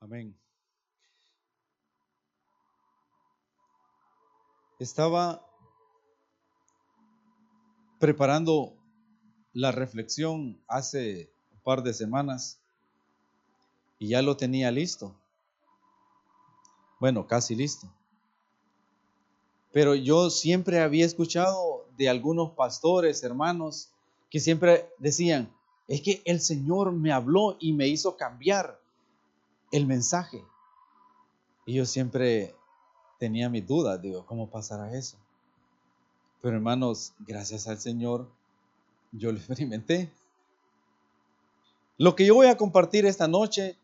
Amén. Estaba preparando la reflexión hace un par de semanas y ya lo tenía listo. Bueno, casi listo. Pero yo siempre había escuchado de algunos pastores, hermanos, que siempre decían, es que el Señor me habló y me hizo cambiar el mensaje. Y yo siempre tenía mis dudas, digo, ¿cómo pasará eso? Pero hermanos, gracias al Señor, yo lo experimenté. Lo que yo voy a compartir esta noche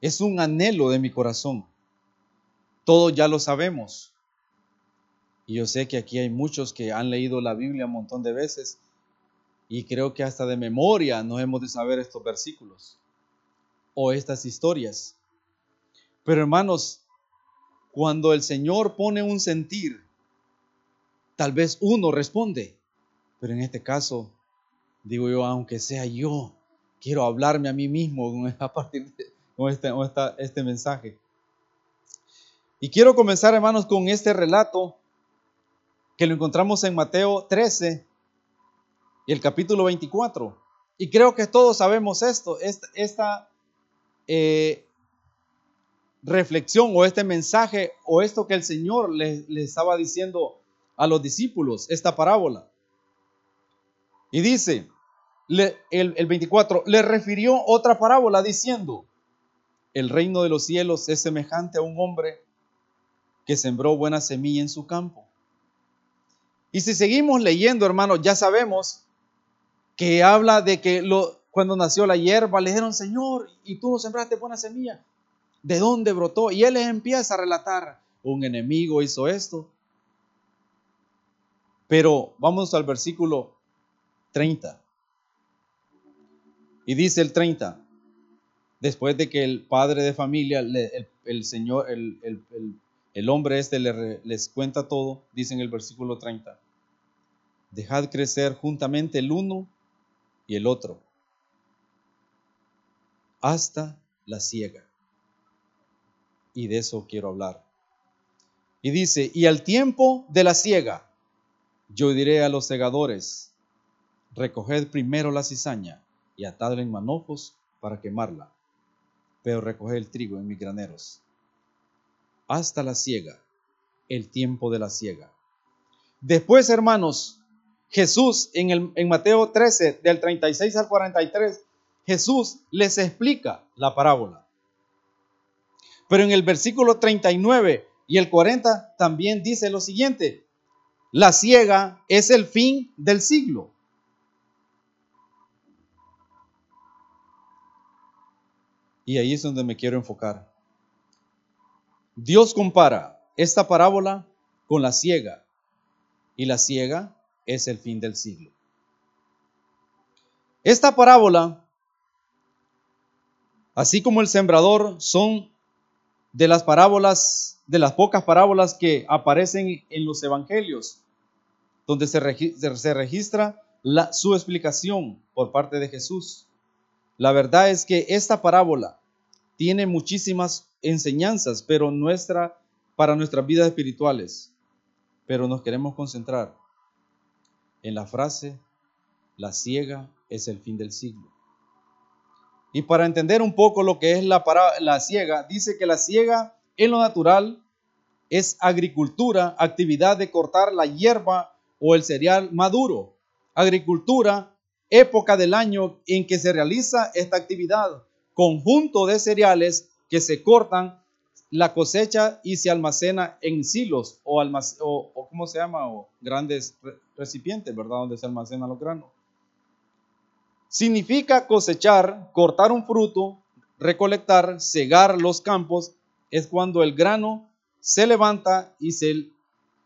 es un anhelo de mi corazón. Todos ya lo sabemos. Y yo sé que aquí hay muchos que han leído la Biblia un montón de veces y creo que hasta de memoria no hemos de saber estos versículos o estas historias. Pero hermanos, cuando el Señor pone un sentir, tal vez uno responde, pero en este caso, digo yo, aunque sea yo, quiero hablarme a mí mismo a partir de este, este mensaje. Y quiero comenzar, hermanos, con este relato que lo encontramos en Mateo 13 y el capítulo 24. Y creo que todos sabemos esto, esta, esta eh, reflexión o este mensaje o esto que el Señor le, estaba diciendo a los discípulos, esta parábola. Y dice, el, el 24, le refirió otra parábola diciendo, el reino de los cielos es semejante a un hombre que sembró buena semilla en su campo. Y si seguimos leyendo, hermanos, ya sabemos que habla de que lo, cuando nació la hierba le dijeron, Señor, y tú no sembraste buena semilla. ¿De dónde brotó? Y él les empieza a relatar, un enemigo hizo esto. Pero vamos al versículo 30. Y dice el 30, después de que el padre de familia, el, señor, el, hombre este les cuenta todo, dice en el versículo 30, dejad crecer juntamente el uno y el otro hasta la ciega. Y de eso quiero hablar. Y dice, y al tiempo de la ciega, yo diré a los segadores, recoged primero la cizaña y atadla en manojos para quemarla, pero recoged el trigo en mis graneros. Hasta la ciega, el tiempo de la ciega. Después, hermanos, Jesús en, el, en Mateo 13, del 36 al 43, Jesús les explica la parábola. Pero en el versículo 39 y el 40 también dice lo siguiente, la ciega es el fin del siglo. Y ahí es donde me quiero enfocar. Dios compara esta parábola con la ciega y la ciega es el fin del siglo. Esta parábola así como el sembrador, son de las parábolas, de las pocas parábolas que aparecen en los evangelios, donde se, registra su explicación por parte de Jesús. La verdad es que esta parábola tiene muchísimas enseñanzas, pero nuestra, para nuestras vidas espirituales. Pero nos queremos concentrar en la frase, la ciega es el fin del siglo. Y para entender un poco lo que es la, la ciega, dice que la ciega en lo natural es agricultura, actividad de cortar la hierba o el cereal maduro. Agricultura, época del año en que se realiza esta actividad. Conjunto de cereales que se cortan la cosecha y se almacena en silos o, o, o ¿cómo se llama? O grandes recipientes, ¿verdad? Donde se almacenan los granos. Significa cosechar, cortar un fruto, recolectar, cegar los campos, es cuando el grano se levanta y se,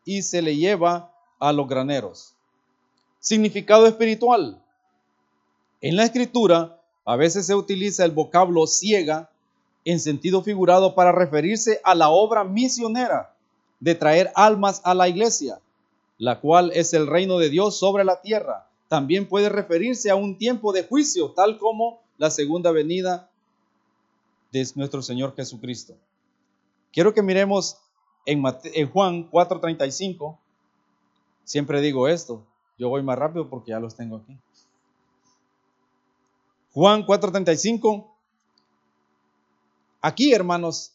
y se le lleva a los graneros. Significado espiritual. En la escritura a veces se utiliza el vocablo ciega en sentido figurado para referirse a la obra misionera de traer almas a la iglesia, la cual es el reino de Dios sobre la tierra también puede referirse a un tiempo de juicio, tal como la segunda venida de nuestro Señor Jesucristo. Quiero que miremos en, Juan 4:35. Siempre digo esto, yo voy más rápido porque ya los tengo aquí. Juan 4:35. Aquí, hermanos,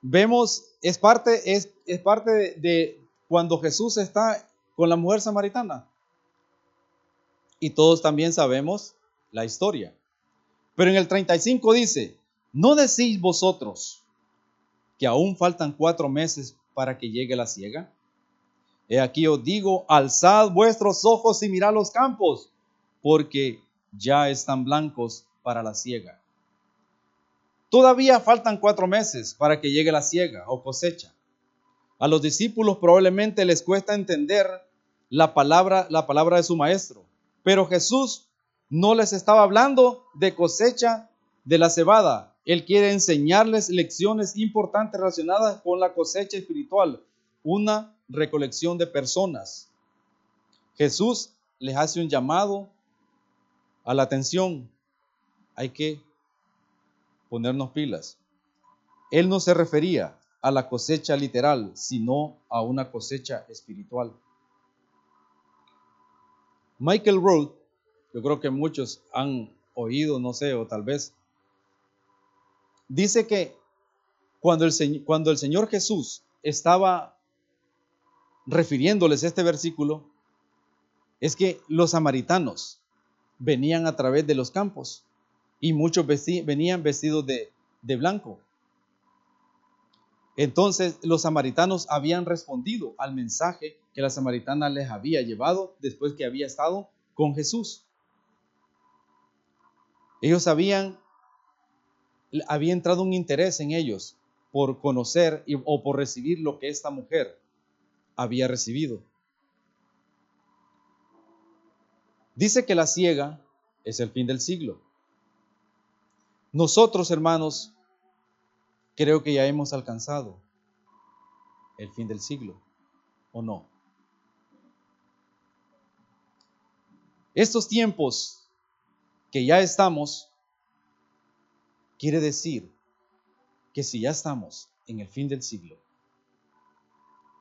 vemos, es parte, es, es parte de, cuando Jesús está con la mujer samaritana. Y todos también sabemos la historia. Pero en el 35 dice, ¿no decís vosotros que aún faltan cuatro meses para que llegue la ciega? He aquí os digo, alzad vuestros ojos y mirad los campos, porque ya están blancos para la siega. Todavía faltan cuatro meses para que llegue la siega o cosecha. A los discípulos probablemente les cuesta entender la palabra, la palabra de su maestro, pero Jesús no les estaba hablando de cosecha de la cebada. Él quiere enseñarles lecciones importantes relacionadas con la cosecha espiritual, una recolección de personas. Jesús les hace un llamado a la atención. Hay que ponernos pilas. Él no se refería a la cosecha literal, sino a una cosecha espiritual. Michael Roth yo creo que muchos han oído, no sé, o tal vez, dice que cuando el, Señor Jesús estaba refiriéndoles este versículo, es que los samaritanos venían a través de los campos y muchos venían vestidos de blanco. Entonces los samaritanos habían respondido al mensaje que la samaritana les había llevado después que había estado con Jesús. Ellos habían, había entrado un interés en ellos por conocer o por recibir lo que esta mujer había recibido. Dice que la ciega es el fin del siglo. Nosotros, hermanos, creo que ya hemos alcanzado el fin del siglo, ¿o no? Estos tiempos que ya estamos, quiere decir que si ya estamos en el fin del siglo,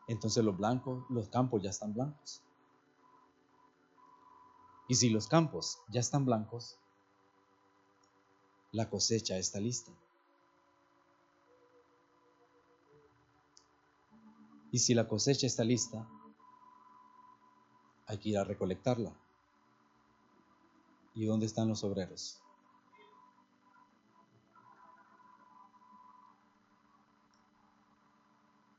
entonces los blancos, los campos ya están blancos. Y si los campos ya están blancos, la cosecha está lista. Y si la cosecha está lista, hay que ir a recolectarla. ¿Y dónde están los obreros?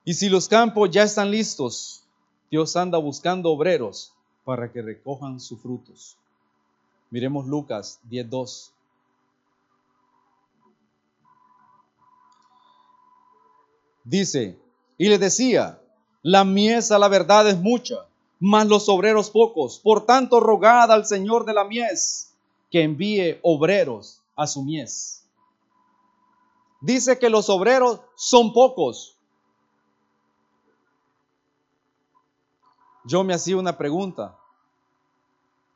Y si los campos ya están listos, Dios anda buscando obreros para que recojan sus frutos. Miremos Lucas 10.2. Dice, y le decía, la mies a la verdad es mucha, mas los obreros pocos. Por tanto, rogad al Señor de la mies que envíe obreros a su mies. Dice que los obreros son pocos. Yo me hacía una pregunta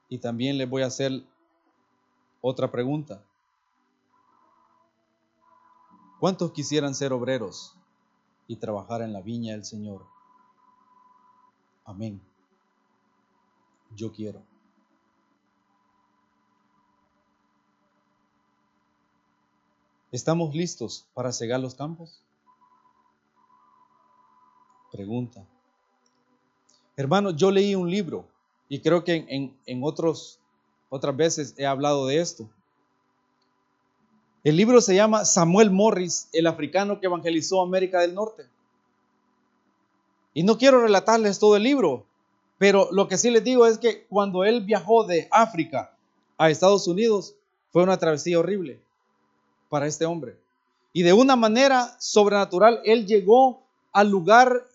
y también le voy a hacer otra pregunta. ¿Cuántos quisieran ser obreros y trabajar en la viña del Señor? Amén yo quiero. ¿Estamos listos para cegar los campos? Pregunta. Hermano, yo leí un libro y creo que en, otros, otras veces he hablado de esto. El libro se llama Samuel Morris, el africano que evangelizó América del Norte. Y no quiero relatarles todo el libro, pero lo que sí les digo es que cuando él viajó de África a Estados Unidos, fue una travesía horrible para este hombre. Y de una manera sobrenatural, él llegó al lugar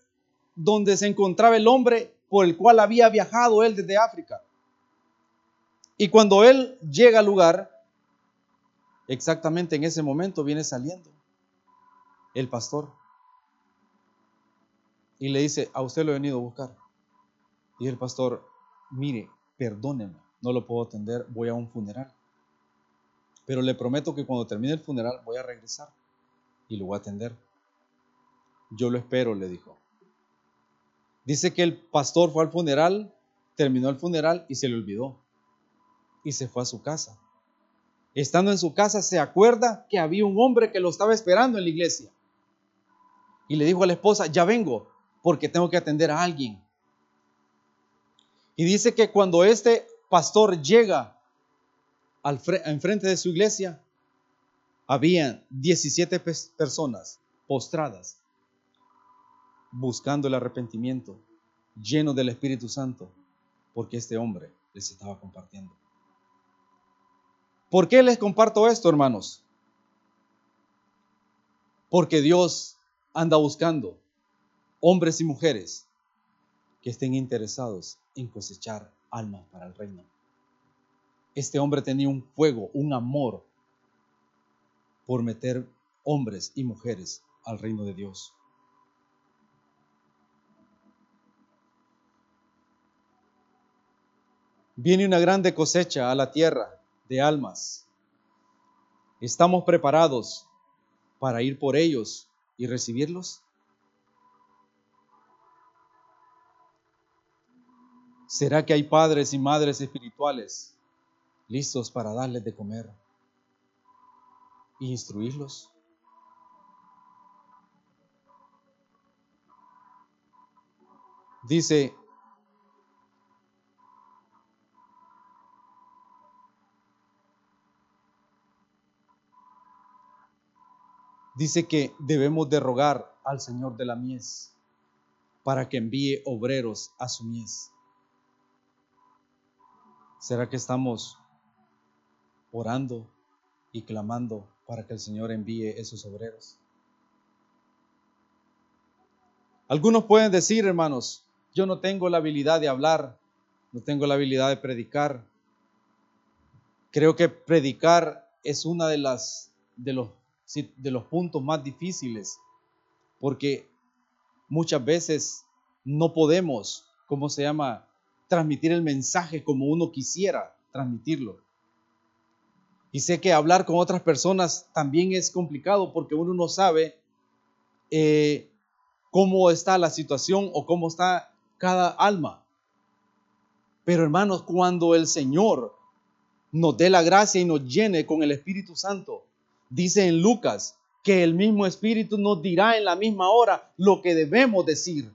donde se encontraba el hombre por el cual había viajado él desde África. Y cuando él llega al lugar, exactamente en ese momento viene saliendo el pastor y le dice, a usted lo he venido a buscar. Y el pastor, mire, perdóneme, no lo puedo atender, voy a un funeral. pero le prometo que cuando termine el funeral voy a regresar y lo voy a atender. Yo lo espero, le dijo. Dice que el pastor fue al funeral, terminó el funeral y se le olvidó. Y se fue a su casa. Estando en su casa se acuerda que había un hombre que lo estaba esperando en la iglesia. Y le dijo a la esposa, ya vengo, porque tengo que atender a alguien. Y dice que cuando este pastor llega al enfrente de su iglesia, habían 17 personas postradas buscando el arrepentimiento, lleno del Espíritu Santo, porque este hombre les estaba compartiendo. ¿Por qué les comparto esto, hermanos? Porque Dios anda buscando hombres y mujeres que estén interesados en cosechar almas para el reino. Este hombre tenía un fuego, un amor por meter hombres y mujeres al reino de Dios. Viene una grande cosecha a la tierra de almas. ¿Estamos preparados para ir por ellos y recibirlos? ¿Será que hay padres y madres espirituales listos para darles de comer e instruirlos? Dice dice que debemos de rogar al Señor de la mies para que envíe obreros a su mies. ¿Será que estamos orando y clamando para que el Señor envíe esos obreros? Algunos pueden decir, hermanos, yo no tengo la habilidad de hablar, no tengo la habilidad de predicar. Creo que predicar es una de las de los de los puntos más difíciles, porque muchas veces no podemos, ¿cómo se llama?, transmitir el mensaje como uno quisiera transmitirlo. Y sé que hablar con otras personas también es complicado porque uno no sabe eh, cómo está la situación o cómo está cada alma. Pero hermanos, cuando el Señor nos dé la gracia y nos llene con el Espíritu Santo, Dice en Lucas que el mismo Espíritu nos dirá en la misma hora lo que debemos decir.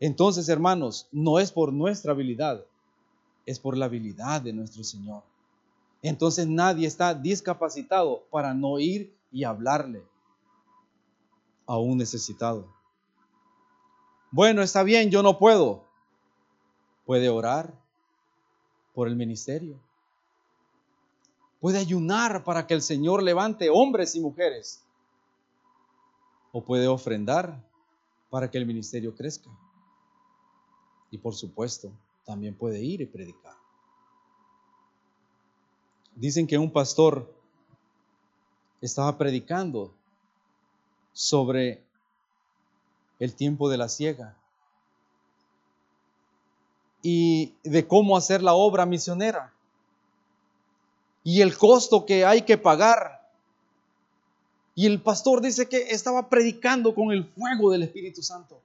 Entonces, hermanos, no es por nuestra habilidad, es por la habilidad de nuestro Señor. Entonces nadie está discapacitado para no ir y hablarle a un necesitado. Bueno, está bien, yo no puedo. Puede orar por el ministerio Puede ayunar para que el Señor levante hombres y mujeres. O puede ofrendar para que el ministerio crezca. Y por supuesto, también puede ir y predicar. Dicen que un pastor estaba predicando sobre el tiempo de la ciega y de cómo hacer la obra misionera y el costo que hay que pagar. Y el pastor dice que estaba predicando con el fuego del Espíritu Santo.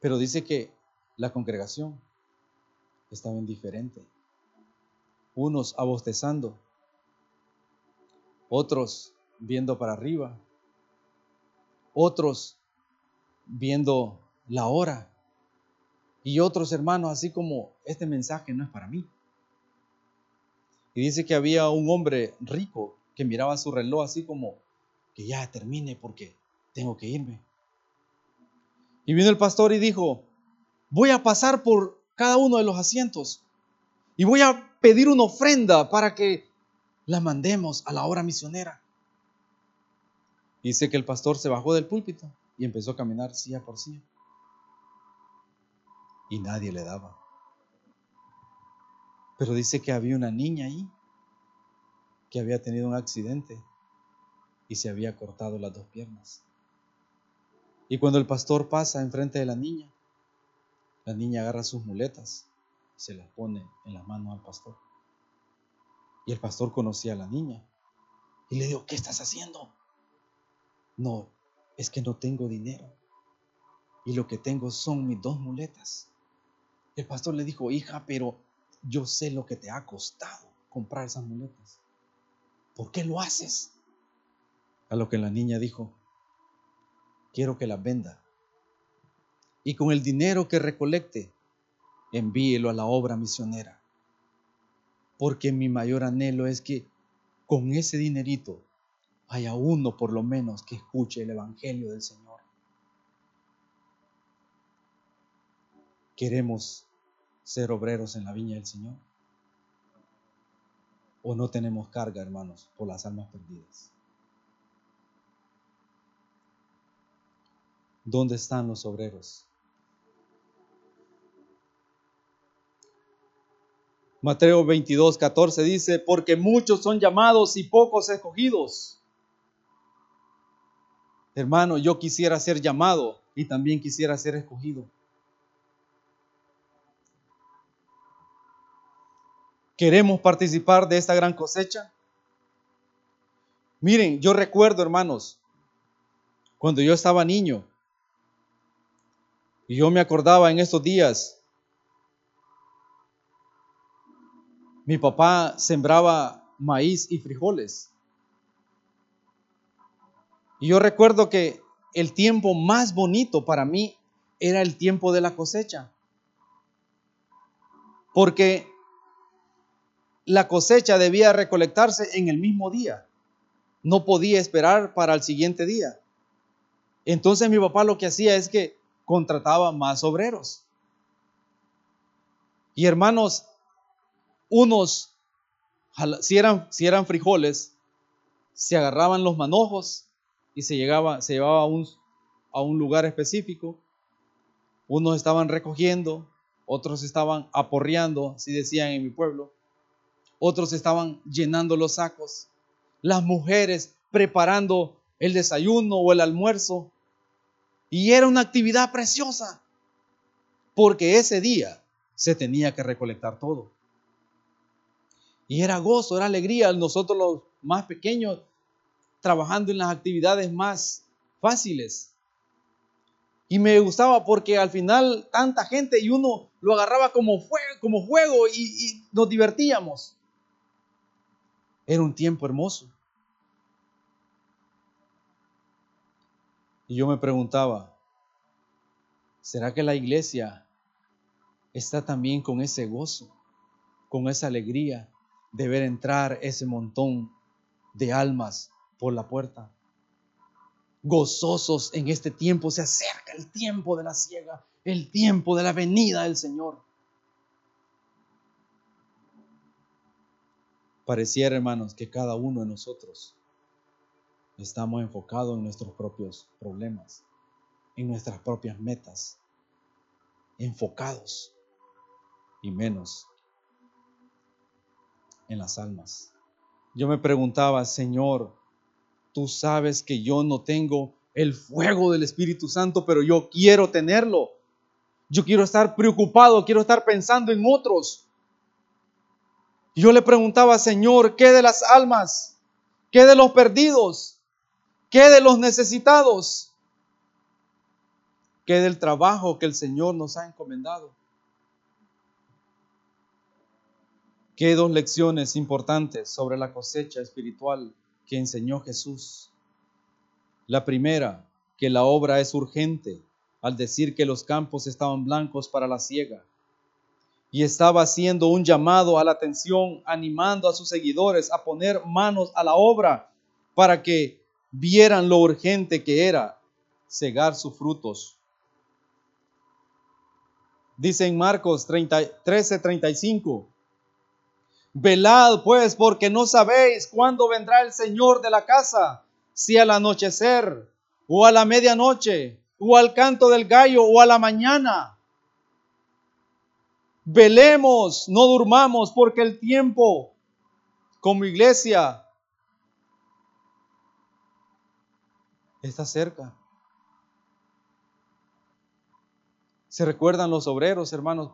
Pero dice que la congregación estaba indiferente. Unos abostezando, otros viendo para arriba, otros viendo la hora y otros hermanos así como este mensaje no es para mí. Y dice que había un hombre rico que miraba su reloj así como que ya termine porque tengo que irme. Y vino el pastor y dijo, voy a pasar por cada uno de los asientos y voy a pedir una ofrenda para que la mandemos a la hora misionera. Dice que el pastor se bajó del púlpito y empezó a caminar silla por silla. Y nadie le daba. Pero dice que había una niña ahí que había tenido un accidente y se había cortado las dos piernas. Y cuando el pastor pasa enfrente de la niña, la niña agarra sus muletas y se las pone en las manos al pastor. Y el pastor conocía a la niña. Y le dijo, ¿qué estás haciendo? No, es que no tengo dinero. Y lo que tengo son mis dos muletas. El pastor le dijo, hija, pero yo sé lo que te ha costado comprar esas muletas. ¿Por qué lo haces? A lo que la niña dijo, quiero que las venda. Y con el dinero que recolecte, envíelo a la obra misionera. Porque mi mayor anhelo es que con ese dinerito haya uno por lo menos que escuche el Evangelio del Señor. ¿Queremos ser obreros en la viña del Señor? ¿O no tenemos carga, hermanos, por las almas perdidas? ¿Dónde están los obreros? Mateo 22, 14 dice, porque muchos son llamados y pocos escogidos. Hermano, yo quisiera ser llamado y también quisiera ser escogido. ¿Queremos participar de esta gran cosecha? Miren, yo recuerdo, hermanos, cuando yo estaba niño, y yo me acordaba en estos días, mi papá sembraba maíz y frijoles. Y yo recuerdo que el tiempo más bonito para mí era el tiempo de la cosecha. Porque la cosecha debía recolectarse en el mismo día. No podía esperar para el siguiente día. Entonces mi papá lo que hacía es que contrataba más obreros. Y hermanos, unos, si eran, si eran frijoles, se agarraban los manojos y se, llegaba, se llevaba a un, a un lugar específico. Unos estaban recogiendo, otros estaban aporreando, así decían en mi pueblo. Otros estaban llenando los sacos. Las mujeres preparando el desayuno o el almuerzo. Y era una actividad preciosa, porque ese día se tenía que recolectar todo. Y era gozo, era alegría. Nosotros los más pequeños trabajando en las actividades más fáciles. Y me gustaba porque al final tanta gente y uno lo agarraba como, como juego y nos divertíamos. Era un tiempo hermoso. Y yo me preguntaba, ¿será que la iglesia está también con ese gozo, con esa alegría de ver entrar ese montón de almas por la puerta. Gozosos en este tiempo, se acerca el tiempo de la ciega, el tiempo de la venida del Señor. Pareciera, hermanos, que cada uno de nosotros estamos enfocados en nuestros propios problemas, en nuestras propias metas, enfocados y menos en las almas. Yo me preguntaba, Señor, tú sabes que yo no tengo el fuego del Espíritu Santo, pero yo quiero tenerlo. Yo quiero estar preocupado, quiero estar pensando en otros. Yo le preguntaba, Señor, ¿qué de las almas? ¿Qué de los perdidos? ¿Qué de los necesitados? ¿Qué del trabajo que el Señor nos ha encomendado? ¿Qué dos lecciones importantes sobre la cosecha espiritual que enseñó Jesús? La primera, que la obra es urgente al decir que los campos estaban blancos para la siega. Y estaba haciendo un llamado a la atención, animando a sus seguidores a poner manos a la obra para que vieran lo urgente que era cegar sus frutos. Dice en Marcos 13:35, Velad pues, porque no sabéis cuándo vendrá el Señor de la casa, si al anochecer, o a la medianoche, o al canto del gallo, o a la mañana. Velemos, no durmamos, porque el tiempo, como iglesia, está cerca. ¿Se recuerdan los obreros, hermanos?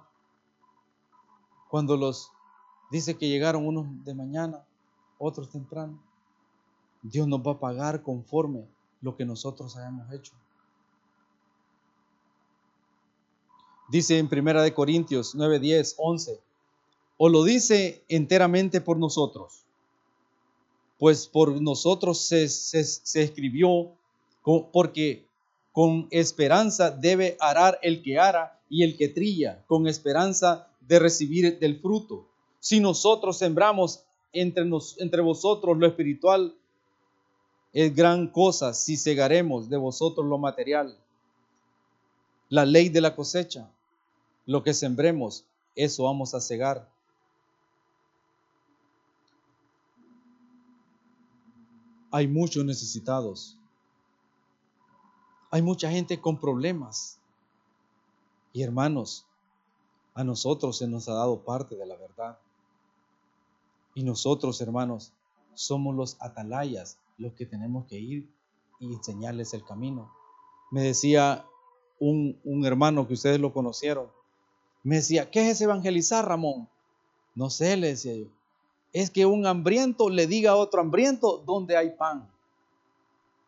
Cuando los Dice que llegaron unos de mañana, otros temprano. Dios nos va a pagar conforme lo que nosotros hayamos hecho. Dice en Primera de Corintios 9, 10, 11, o lo dice enteramente por nosotros, pues por nosotros se, se escribió, porque con esperanza debe arar el que ara y el que trilla, con esperanza de recibir del fruto. Si nosotros sembramos entre, nos, entre vosotros lo espiritual, es gran cosa si segaremos de vosotros lo material. La ley de la cosecha, lo que sembremos, eso vamos a cegar. Hay muchos necesitados. Hay mucha gente con problemas. Y hermanos, a nosotros se nos ha dado parte de la verdad. Y nosotros, hermanos, somos los atalayas, los que tenemos que ir y enseñarles el camino. Me decía un, un hermano que ustedes lo conocieron, me decía, ¿qué es evangelizar, Ramón? No sé, le decía yo. Es que un hambriento le diga a otro hambriento dónde hay pan.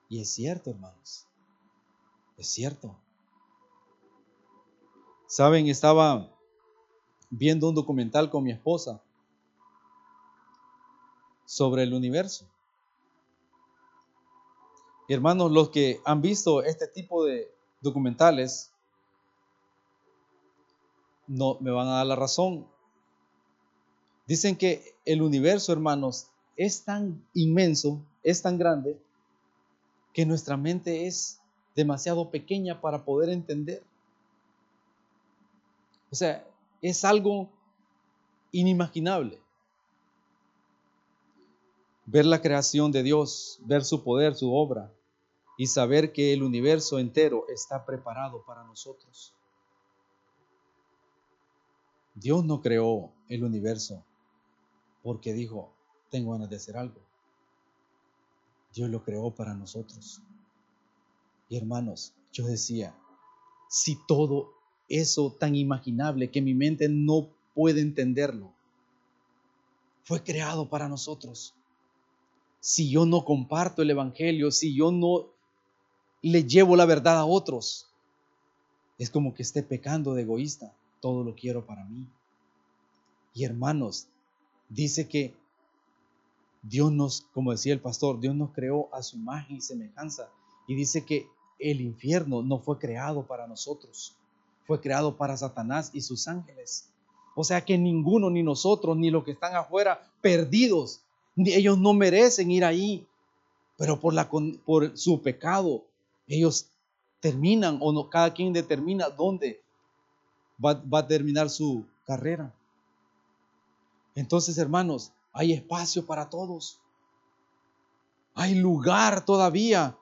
Y es cierto, hermanos. Es cierto. Saben, estaba viendo un documental con mi esposa sobre el universo. hermanos, los que han visto este tipo de documentales, no me van a dar la razón. Dicen que el universo, hermanos, es tan inmenso, es tan grande, que nuestra mente es demasiado pequeña para poder entender. O sea, es algo inimaginable. Ver la creación de Dios, ver su poder, su obra y saber que el universo entero está preparado para nosotros. Dios no creó el universo porque dijo, tengo ganas de hacer algo. Dios lo creó para nosotros. Y hermanos, yo decía, si todo eso tan imaginable que mi mente no puede entenderlo, fue creado para nosotros. Si yo no comparto el Evangelio, si yo no le llevo la verdad a otros, es como que esté pecando de egoísta. Todo lo quiero para mí. Y hermanos, dice que Dios nos, como decía el pastor, Dios nos creó a su imagen y semejanza. Y dice que el infierno no fue creado para nosotros fue creado para Satanás y sus ángeles. O sea que ninguno, ni nosotros, ni los que están afuera, perdidos, ellos no merecen ir ahí. Pero por, la, por su pecado, ellos terminan o no, cada quien determina dónde va, va a terminar su carrera. Entonces, hermanos, hay espacio para todos. Hay lugar todavía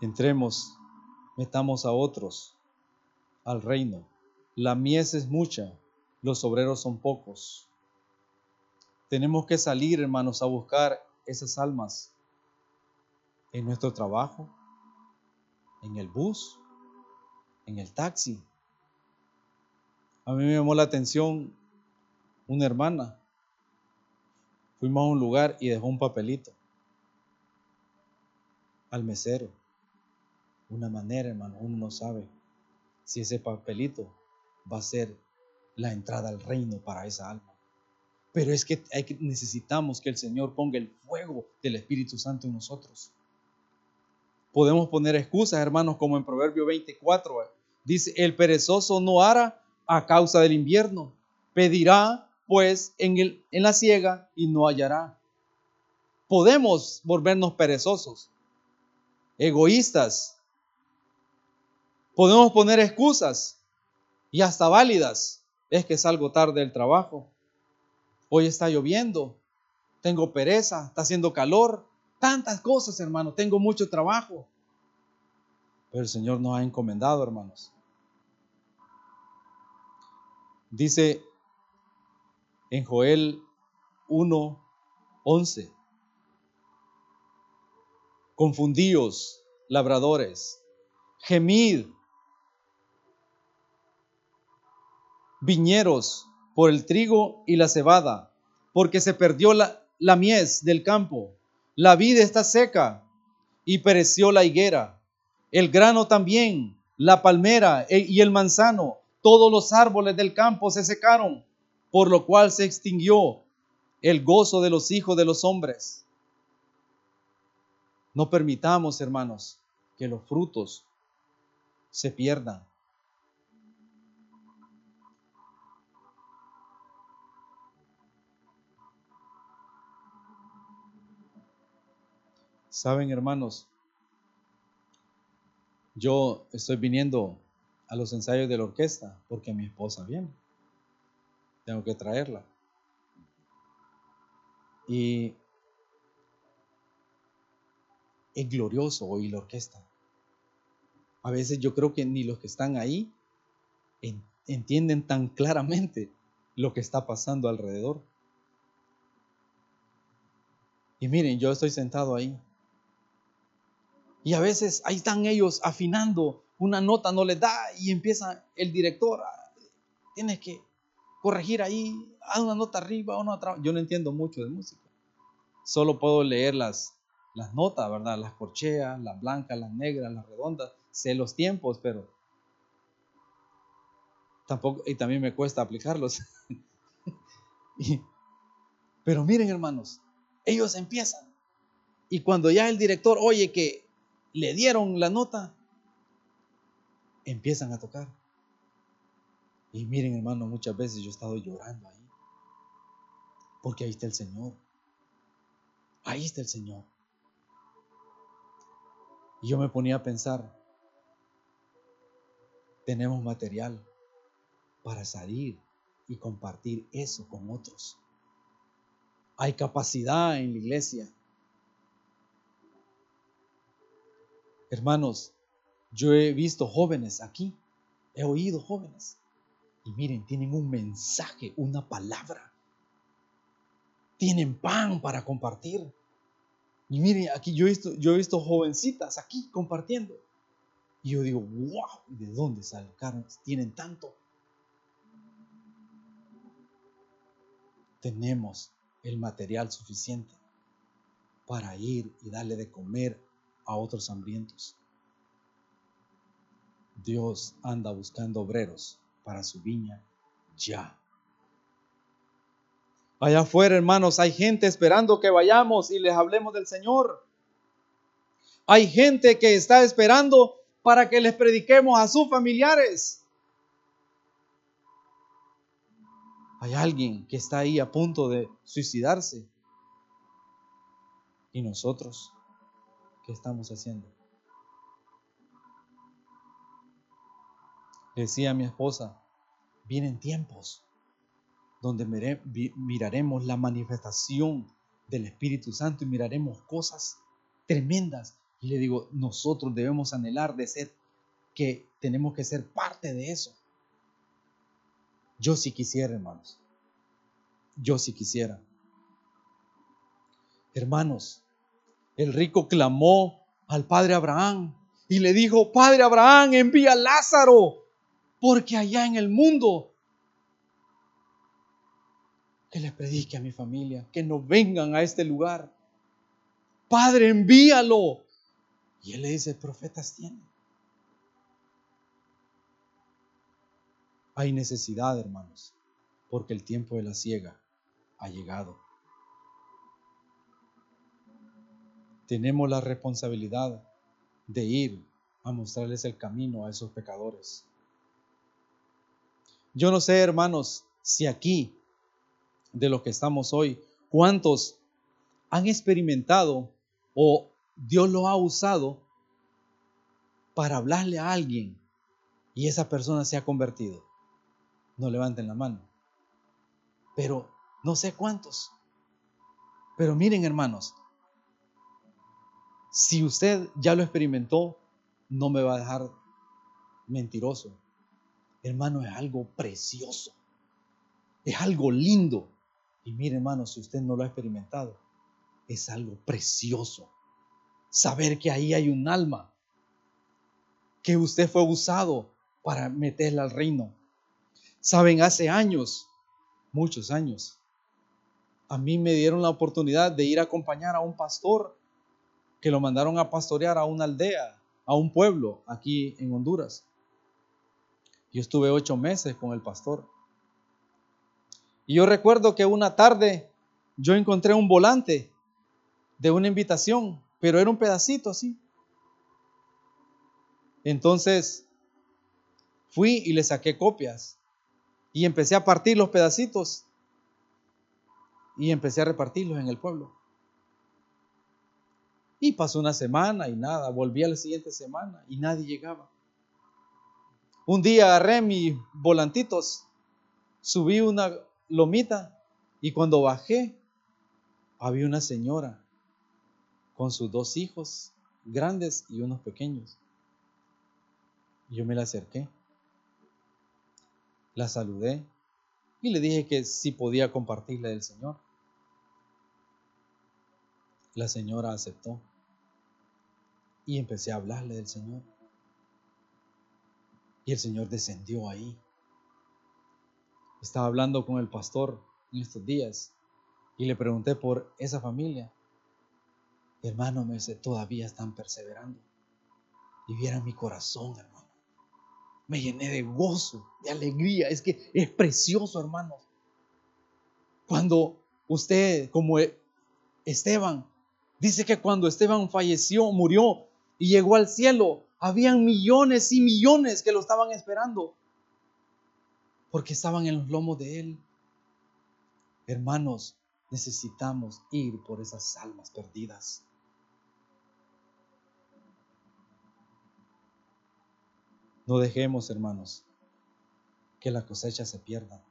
entremos, metamos a otros al reino. La mies es mucha, los obreros son pocos. Tenemos que salir, hermanos, a buscar esas almas en nuestro trabajo, en el bus, en el taxi. A mí me llamó la atención una hermana. Fuimos a un lugar y dejó un papelito al mesero una manera, hermano, uno no sabe si ese papelito va a ser la entrada al reino para esa alma. Pero es que, necesitamos que el Señor ponga el fuego del Espíritu Santo en nosotros. Podemos poner excusas, hermanos, como en Proverbio 24. Dice, el perezoso no hará a causa del invierno. Pedirá, pues, en, el, en la ciega y no hallará. Podemos volvernos perezosos, egoístas, Podemos poner excusas y hasta válidas. Es que salgo tarde del trabajo. Hoy está lloviendo. Tengo pereza. Está haciendo calor. Tantas cosas, hermano. Tengo mucho trabajo. Pero el Señor nos ha encomendado, hermanos. Dice en Joel 1, 11. Confundíos, labradores, gemid viñeros por el trigo y la cebada, porque se perdió la, mies del campo. La vid está seca y pereció la higuera. El grano también, la palmera e, y el manzano, todos los árboles del campo se secaron, por lo cual se extinguió el gozo de los hijos de los hombres. No permitamos, hermanos, que los frutos se pierdan. Saben, hermanos, yo estoy viniendo a los ensayos de la orquesta porque mi esposa viene. Tengo que traerla. Y es glorioso oír la orquesta. A veces yo creo que ni los que están ahí entienden tan claramente lo que está pasando alrededor. Y miren, yo estoy sentado ahí y a veces ahí están ellos afinando, una nota no les da y empieza el director, tienes que corregir ahí, haz una nota arriba, una otra. Yo no entiendo mucho de música. Solo puedo leer las, las notas, ¿verdad? Las corcheas, las blancas, las negras, las redondas. Sé los tiempos, pero tampoco, y también me cuesta aplicarlos. pero miren, hermanos, ellos empiezan. Y cuando ya el director oye que le dieron la nota, empiezan a tocar. Y miren, hermano, muchas veces yo he estado llorando ahí. Porque ahí está el Señor. Ahí está el Señor. Y yo me ponía a pensar, tenemos material para salir y compartir eso con otros. Hay capacidad en la iglesia Hermanos, yo he visto jóvenes aquí, he oído jóvenes, y miren, tienen un mensaje, una palabra. Tienen pan para compartir. Y miren, aquí yo he visto, yo he visto jovencitas aquí compartiendo. Y yo digo, wow, ¿de dónde salieron? Tienen tanto. Tenemos el material suficiente para ir y darle de comer a otros hambrientos. Dios anda buscando obreros para su viña ya. Allá afuera, hermanos, hay gente esperando que vayamos y les hablemos del Señor. Hay gente que está esperando para que les prediquemos a sus familiares. Hay alguien que está ahí a punto de suicidarse. Y nosotros ¿Qué estamos haciendo? decía mi esposa, vienen tiempos donde miraremos la manifestación del Espíritu Santo y miraremos cosas tremendas. Y le digo, nosotros debemos anhelar de ser, que tenemos que ser parte de eso. Yo sí quisiera, hermanos. Yo sí quisiera. Hermanos, el rico clamó al padre Abraham y le dijo, Padre Abraham, envía a Lázaro, porque allá en el mundo, que le predique a mi familia, que no vengan a este lugar. Padre, envíalo. Y él le dice, profetas tienen. Hay necesidad, hermanos, porque el tiempo de la ciega ha llegado. Tenemos la responsabilidad de ir a mostrarles el camino a esos pecadores. Yo no sé, hermanos, si aquí, de lo que estamos hoy, cuántos han experimentado o Dios lo ha usado para hablarle a alguien y esa persona se ha convertido. No levanten la mano. Pero no sé cuántos. Pero miren, hermanos, si usted ya lo experimentó, no me va a dejar mentiroso. Hermano, es algo precioso. Es algo lindo. Y mire, hermano, si usted no lo ha experimentado, es algo precioso. Saber que ahí hay un alma, que usted fue usado para meterla al reino. Saben, hace años, muchos años, a mí me dieron la oportunidad de ir a acompañar a un pastor que lo mandaron a pastorear a una aldea, a un pueblo aquí en Honduras. Yo estuve ocho meses con el pastor. Y yo recuerdo que una tarde yo encontré un volante de una invitación, pero era un pedacito así. Entonces fui y le saqué copias y empecé a partir los pedacitos y empecé a repartirlos en el pueblo. Y pasó una semana y nada, volví a la siguiente semana y nadie llegaba. Un día agarré mis volantitos, subí una lomita y cuando bajé había una señora con sus dos hijos grandes y unos pequeños. Yo me la acerqué, la saludé y le dije que si podía compartirle del Señor. La señora aceptó y empecé a hablarle del Señor. Y el Señor descendió ahí. Estaba hablando con el pastor en estos días y le pregunté por esa familia. Hermano, me dice, todavía están perseverando. Y vieran mi corazón, hermano. Me llené de gozo, de alegría. Es que es precioso, hermano. Cuando usted, como Esteban, Dice que cuando Esteban falleció, murió y llegó al cielo, habían millones y millones que lo estaban esperando porque estaban en los lomos de él. Hermanos, necesitamos ir por esas almas perdidas. No dejemos, hermanos, que la cosecha se pierda.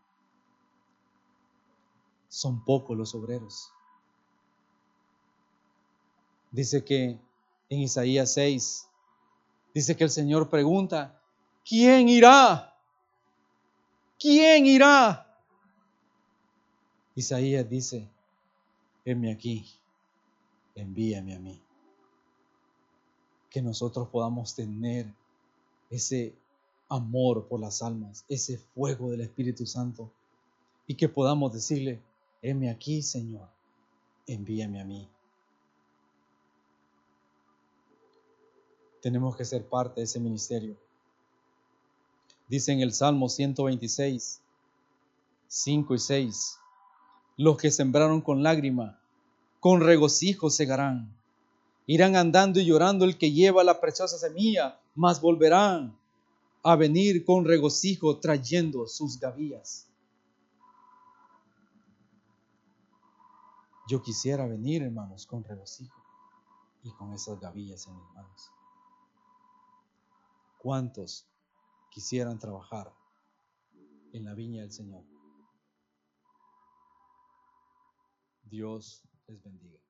Son pocos los obreros. Dice que en Isaías 6, dice que el Señor pregunta, ¿quién irá? ¿Quién irá? Isaías dice, heme aquí, envíame a mí. Que nosotros podamos tener ese amor por las almas, ese fuego del Espíritu Santo, y que podamos decirle, heme aquí, Señor, envíame a mí. Tenemos que ser parte de ese ministerio. Dice en el Salmo 126, 5 y 6, los que sembraron con lágrima, con regocijo segarán. Irán andando y llorando el que lleva la preciosa semilla, mas volverán a venir con regocijo trayendo sus gavillas. Yo quisiera venir, hermanos, con regocijo y con esas gavillas en mis manos. ¿Cuántos quisieran trabajar en la viña del Señor? Dios les bendiga.